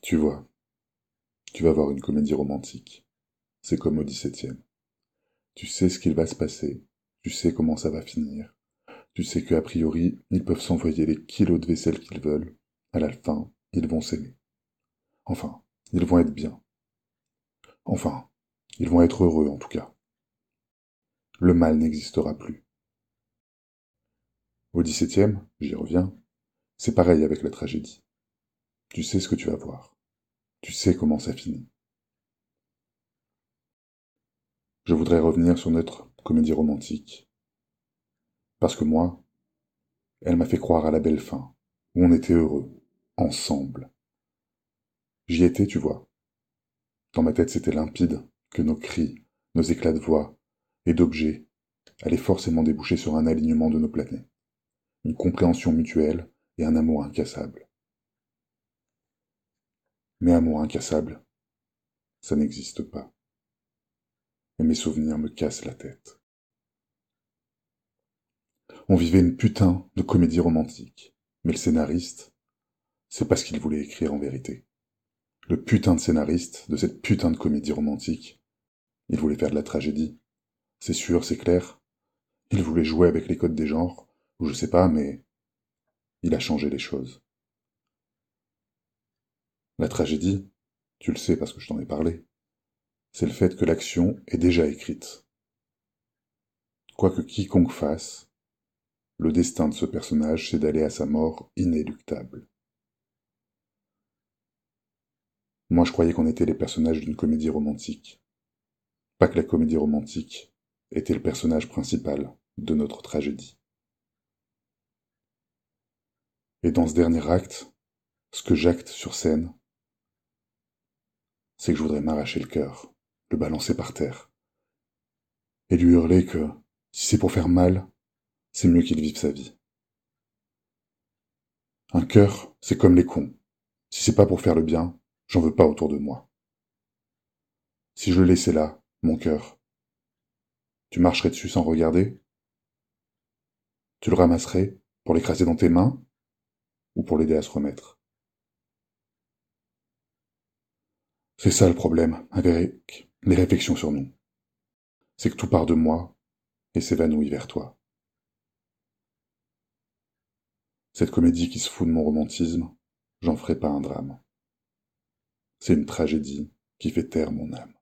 Tu vois, tu vas voir une comédie romantique. C'est comme au dix-septième. Tu sais ce qu'il va se passer, tu sais comment ça va finir. Tu sais qu'a priori, ils peuvent s'envoyer les kilos de vaisselle qu'ils veulent. À la fin, ils vont s'aimer. Enfin, ils vont être bien. Enfin, ils vont être heureux en tout cas. Le mal n'existera plus. Au dix-septième, j'y reviens, c'est pareil avec la tragédie. Tu sais ce que tu vas voir. Tu sais comment ça finit. Je voudrais revenir sur notre comédie romantique. Parce que moi, elle m'a fait croire à la belle fin, où on était heureux, ensemble. J'y étais, tu vois. Dans ma tête, c'était limpide que nos cris, nos éclats de voix et d'objets allaient forcément déboucher sur un alignement de nos planètes, une compréhension mutuelle et un amour incassable. Mais amour incassable, ça n'existe pas. Et mes souvenirs me cassent la tête. On vivait une putain de comédie romantique, mais le scénariste, c'est pas ce qu'il voulait écrire en vérité. Le putain de scénariste de cette putain de comédie romantique, il voulait faire de la tragédie. C'est sûr, c'est clair. Il voulait jouer avec les codes des genres, ou je sais pas, mais il a changé les choses. La tragédie, tu le sais parce que je t'en ai parlé, c'est le fait que l'action est déjà écrite. Quoi que quiconque fasse, le destin de ce personnage, c'est d'aller à sa mort inéluctable. Moi, je croyais qu'on était les personnages d'une comédie romantique. Pas que la comédie romantique était le personnage principal de notre tragédie. Et dans ce dernier acte, ce que j'acte sur scène, c'est que je voudrais m'arracher le cœur, le balancer par terre, et lui hurler que, si c'est pour faire mal, c'est mieux qu'il vive sa vie. Un cœur, c'est comme les cons. Si c'est pas pour faire le bien, j'en veux pas autour de moi. Si je le laissais là, mon cœur, tu marcherais dessus sans regarder? Tu le ramasserais pour l'écraser dans tes mains? Ou pour l'aider à se remettre? C'est ça le problème avec les réflexions sur nous. C'est que tout part de moi et s'évanouit vers toi. Cette comédie qui se fout de mon romantisme, j'en ferai pas un drame. C'est une tragédie qui fait taire mon âme.